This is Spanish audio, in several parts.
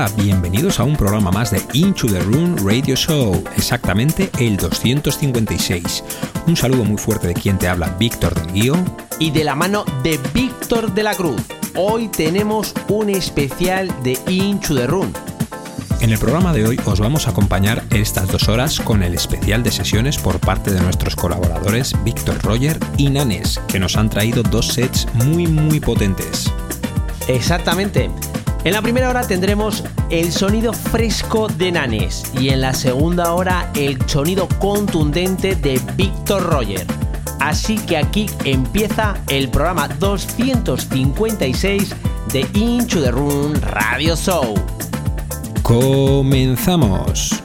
Hola, bienvenidos a un programa más de Into the Room Radio Show, exactamente el 256. Un saludo muy fuerte de quien te habla, Víctor del Guío. Y de la mano de Víctor de la Cruz. Hoy tenemos un especial de Into the Room. En el programa de hoy os vamos a acompañar estas dos horas con el especial de sesiones por parte de nuestros colaboradores Víctor Roger y Nanes, que nos han traído dos sets muy muy potentes. Exactamente. En la primera hora tendremos el sonido fresco de Nanes y en la segunda hora el sonido contundente de Víctor Roger. Así que aquí empieza el programa 256 de Into the Room Radio Show. Comenzamos.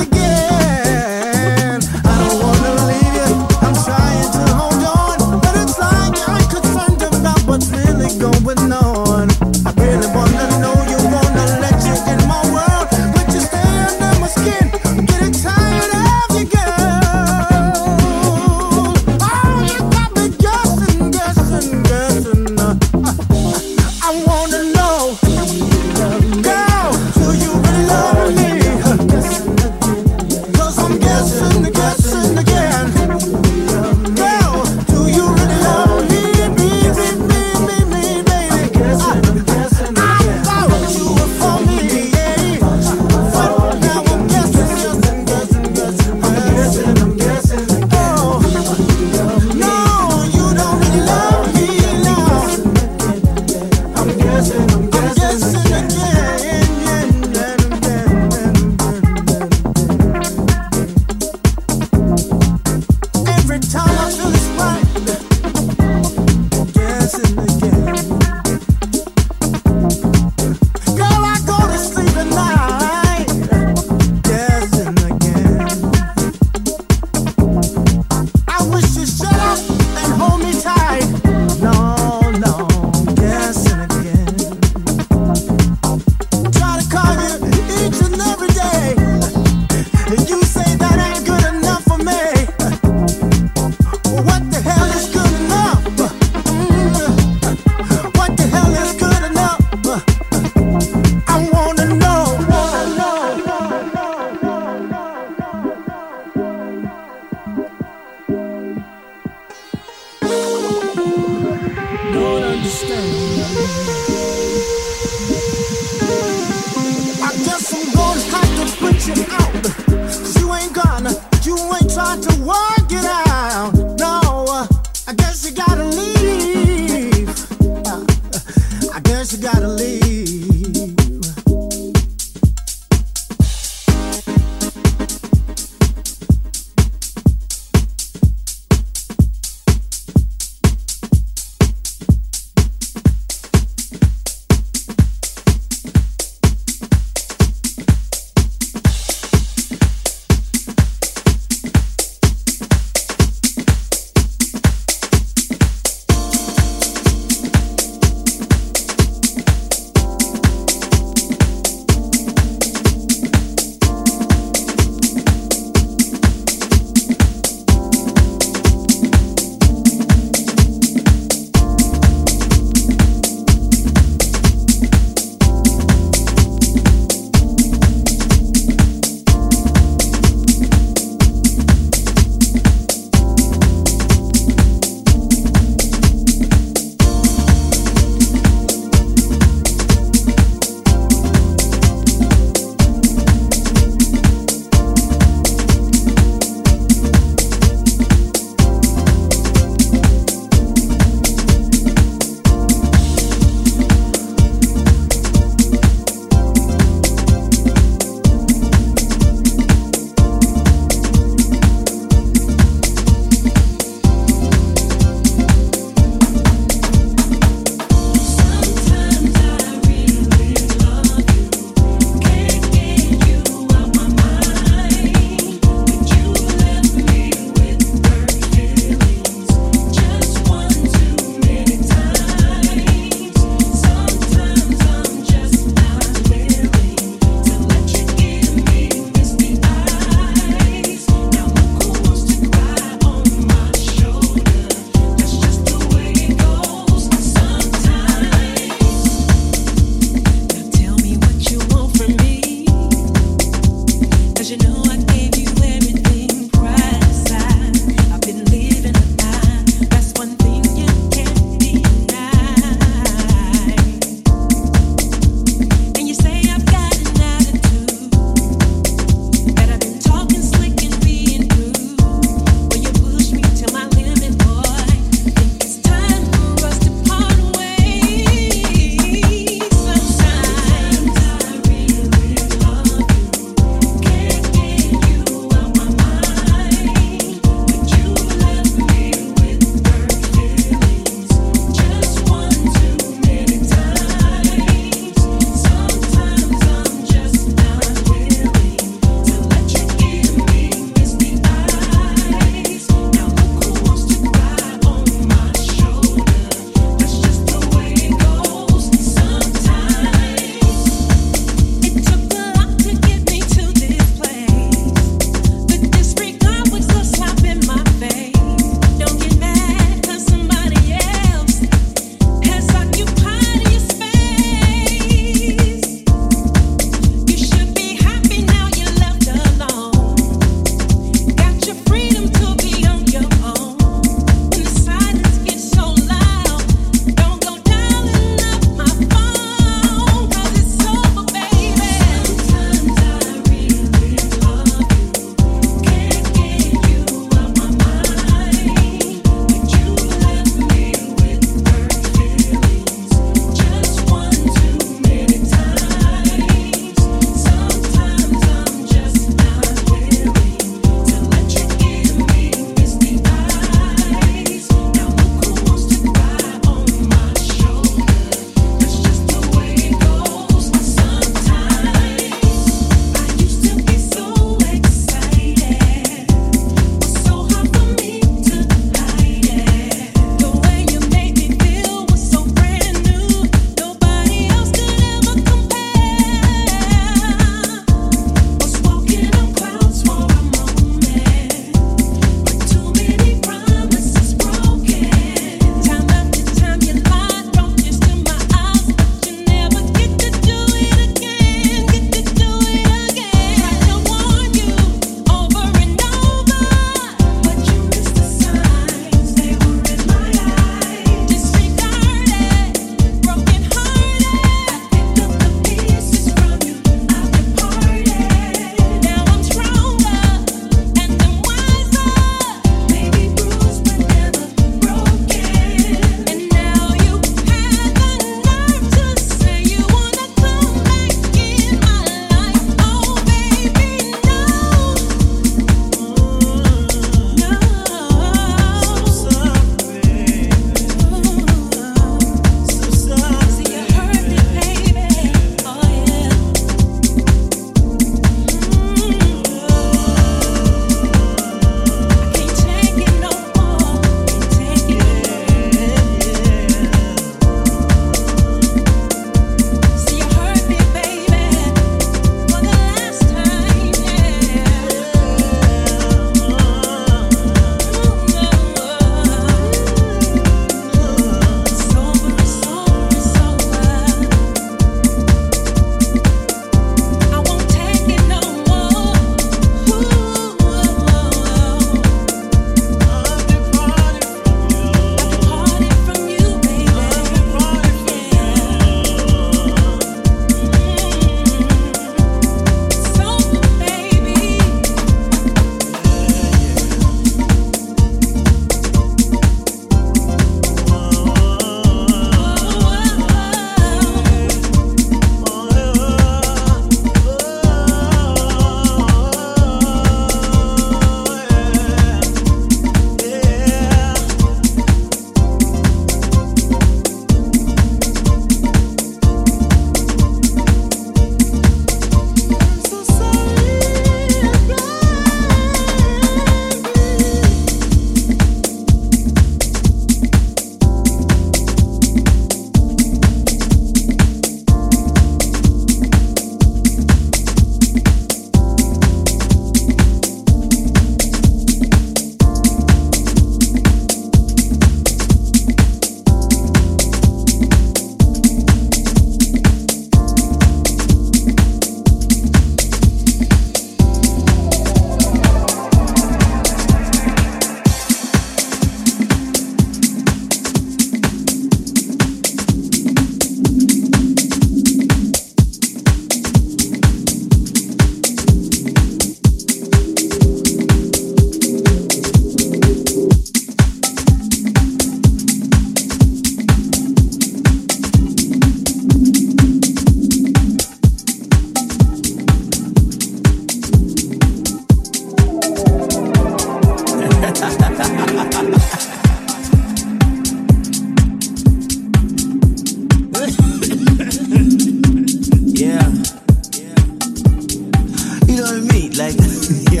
yeah,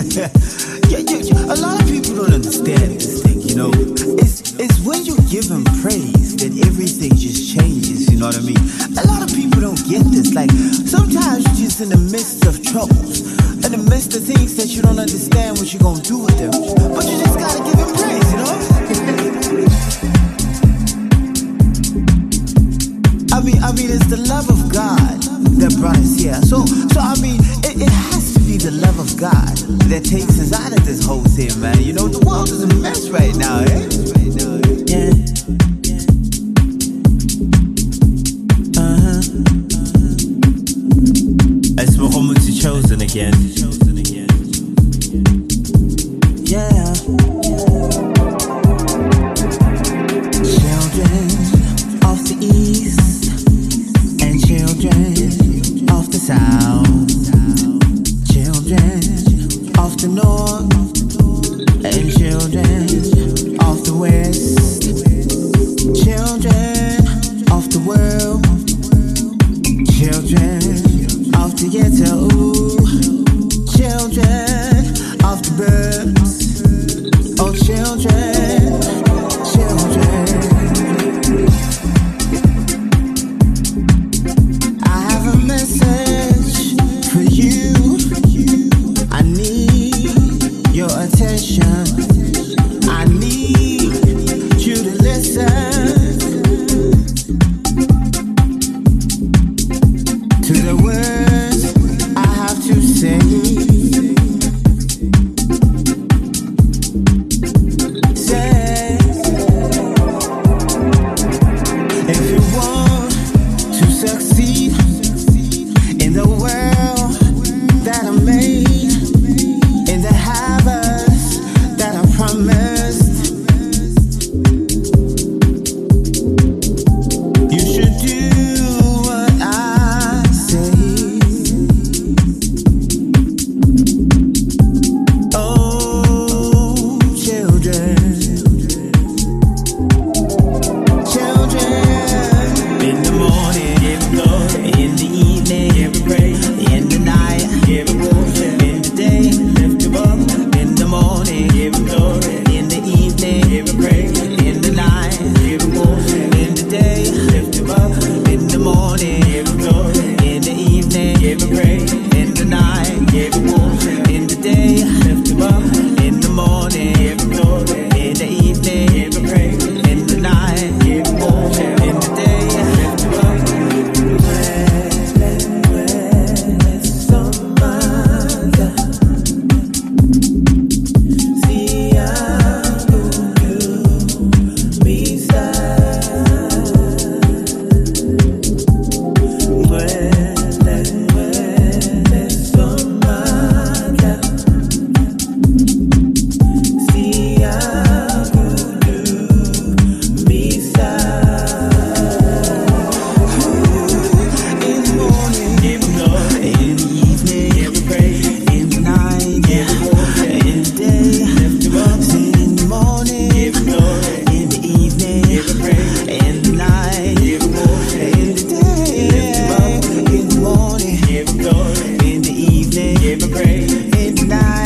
yeah, yeah. A lot of people don't understand this thing, you know. It's, it's when you give him praise that everything just changes, you know what I mean? A lot of people don't get this. Like, sometimes you're just in the midst of troubles, in the midst of things that you don't understand what you're gonna do with them. But you just gotta give him praise, you know? I mean, I mean, it's the love of God that brought us here. So, so I mean, it, it has love of God that takes us out of this whole thing, man. You know, the world is a mess right now, eh? Yeah. Uh-huh. It's Muhammad chosen again. give a praise. It's not.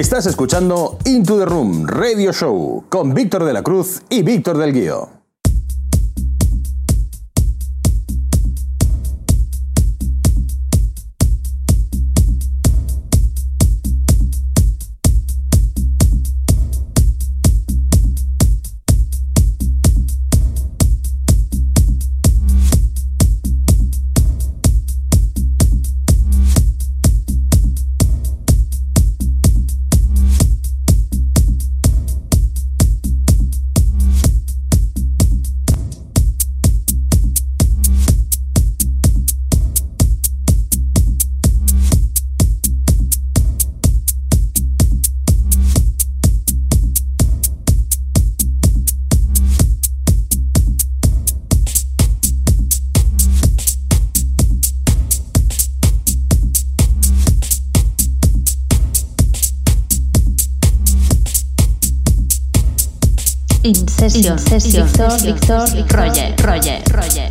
Estás escuchando Into the Room Radio Show con Víctor de la Cruz y Víctor del Guío. Sesión, Víctor, Víctor, Roger, Roger, Roger.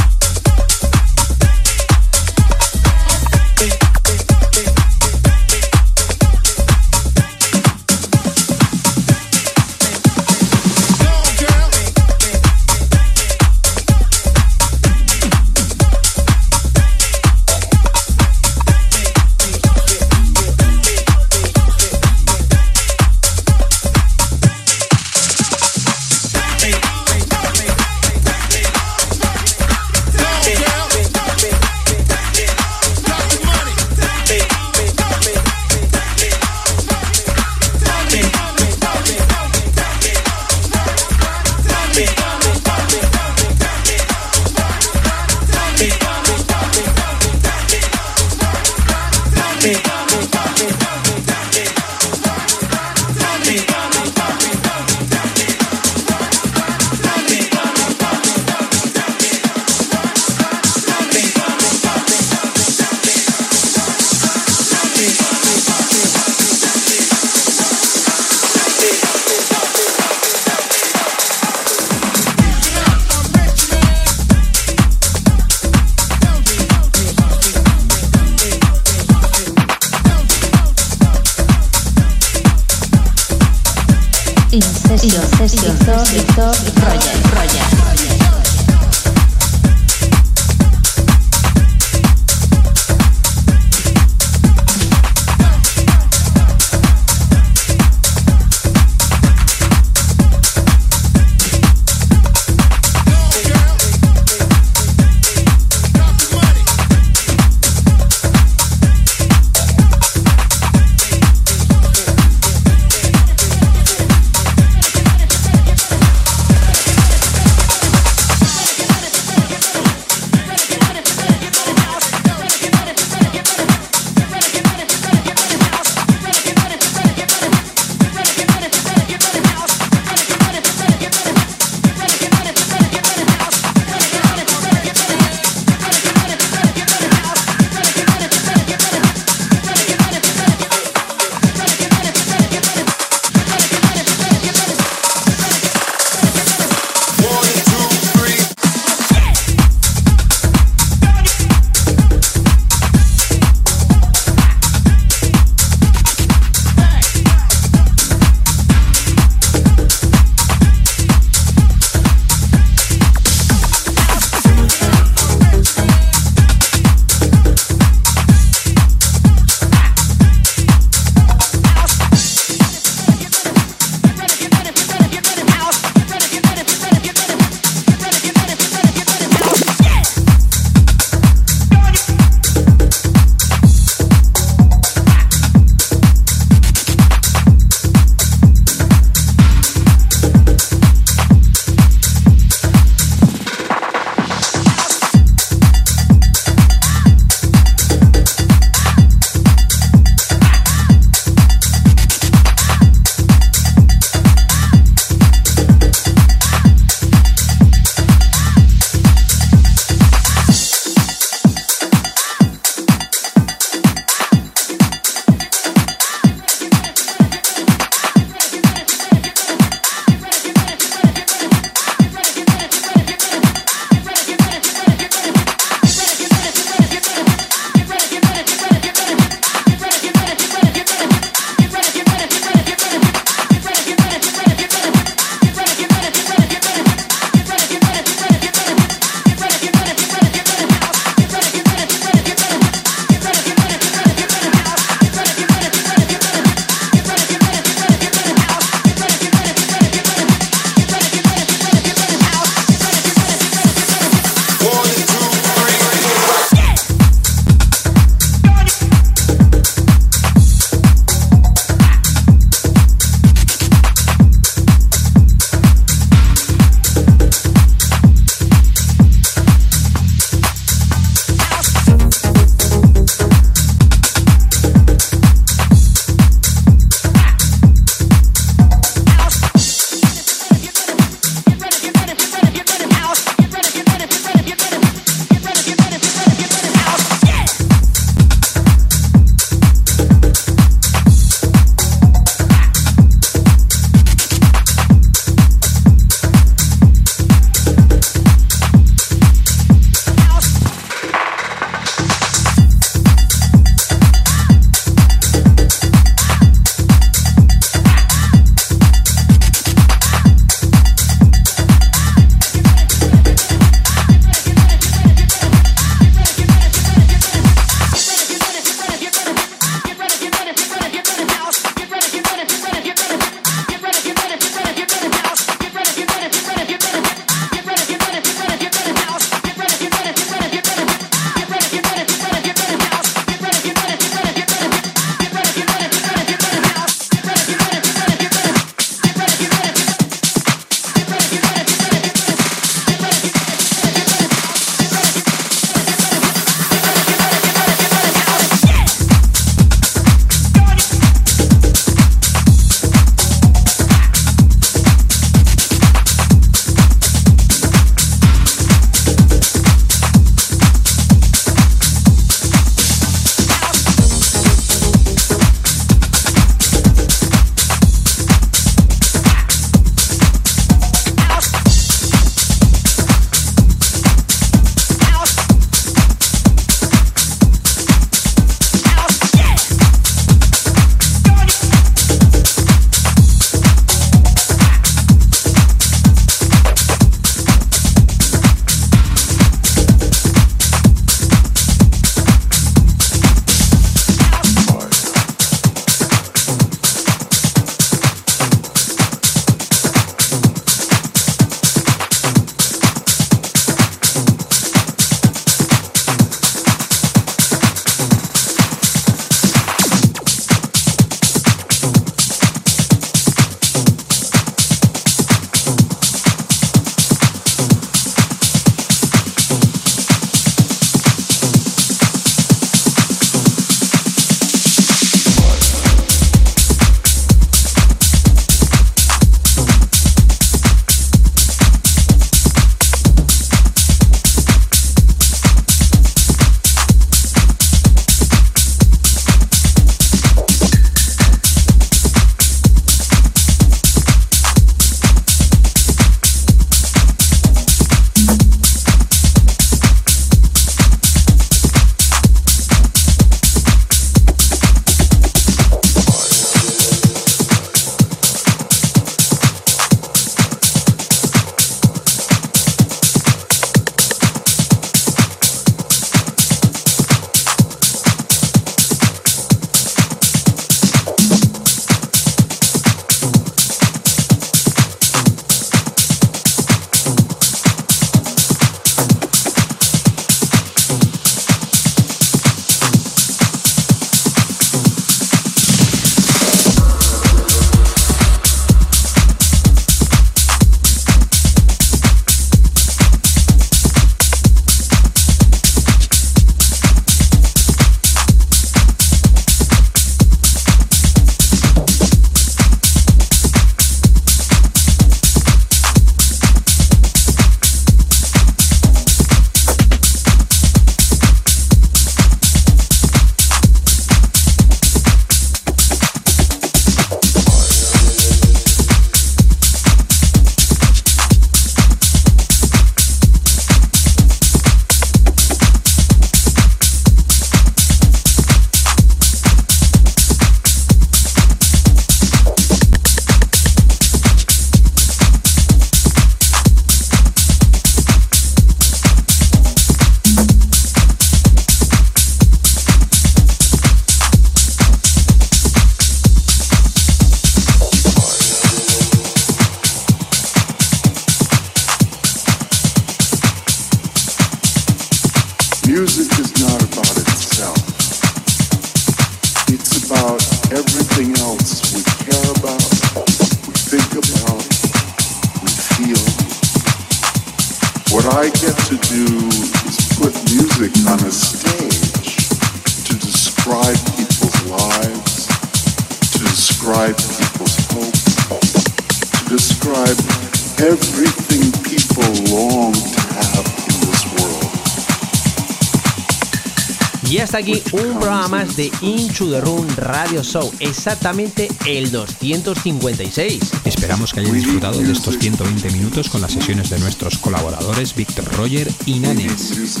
De Into the Room Radio Show, exactamente el 256. Esperamos que hayáis disfrutado de estos 120 minutos con las sesiones de nuestros colaboradores Víctor Roger y Nanes.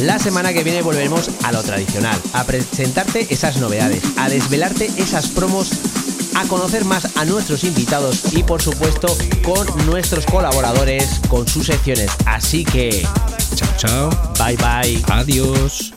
La semana que viene volveremos a lo tradicional, a presentarte esas novedades, a desvelarte esas promos, a conocer más a nuestros invitados y por supuesto con nuestros colaboradores, con sus secciones. Así que... Chao, chao. Bye bye. Adiós.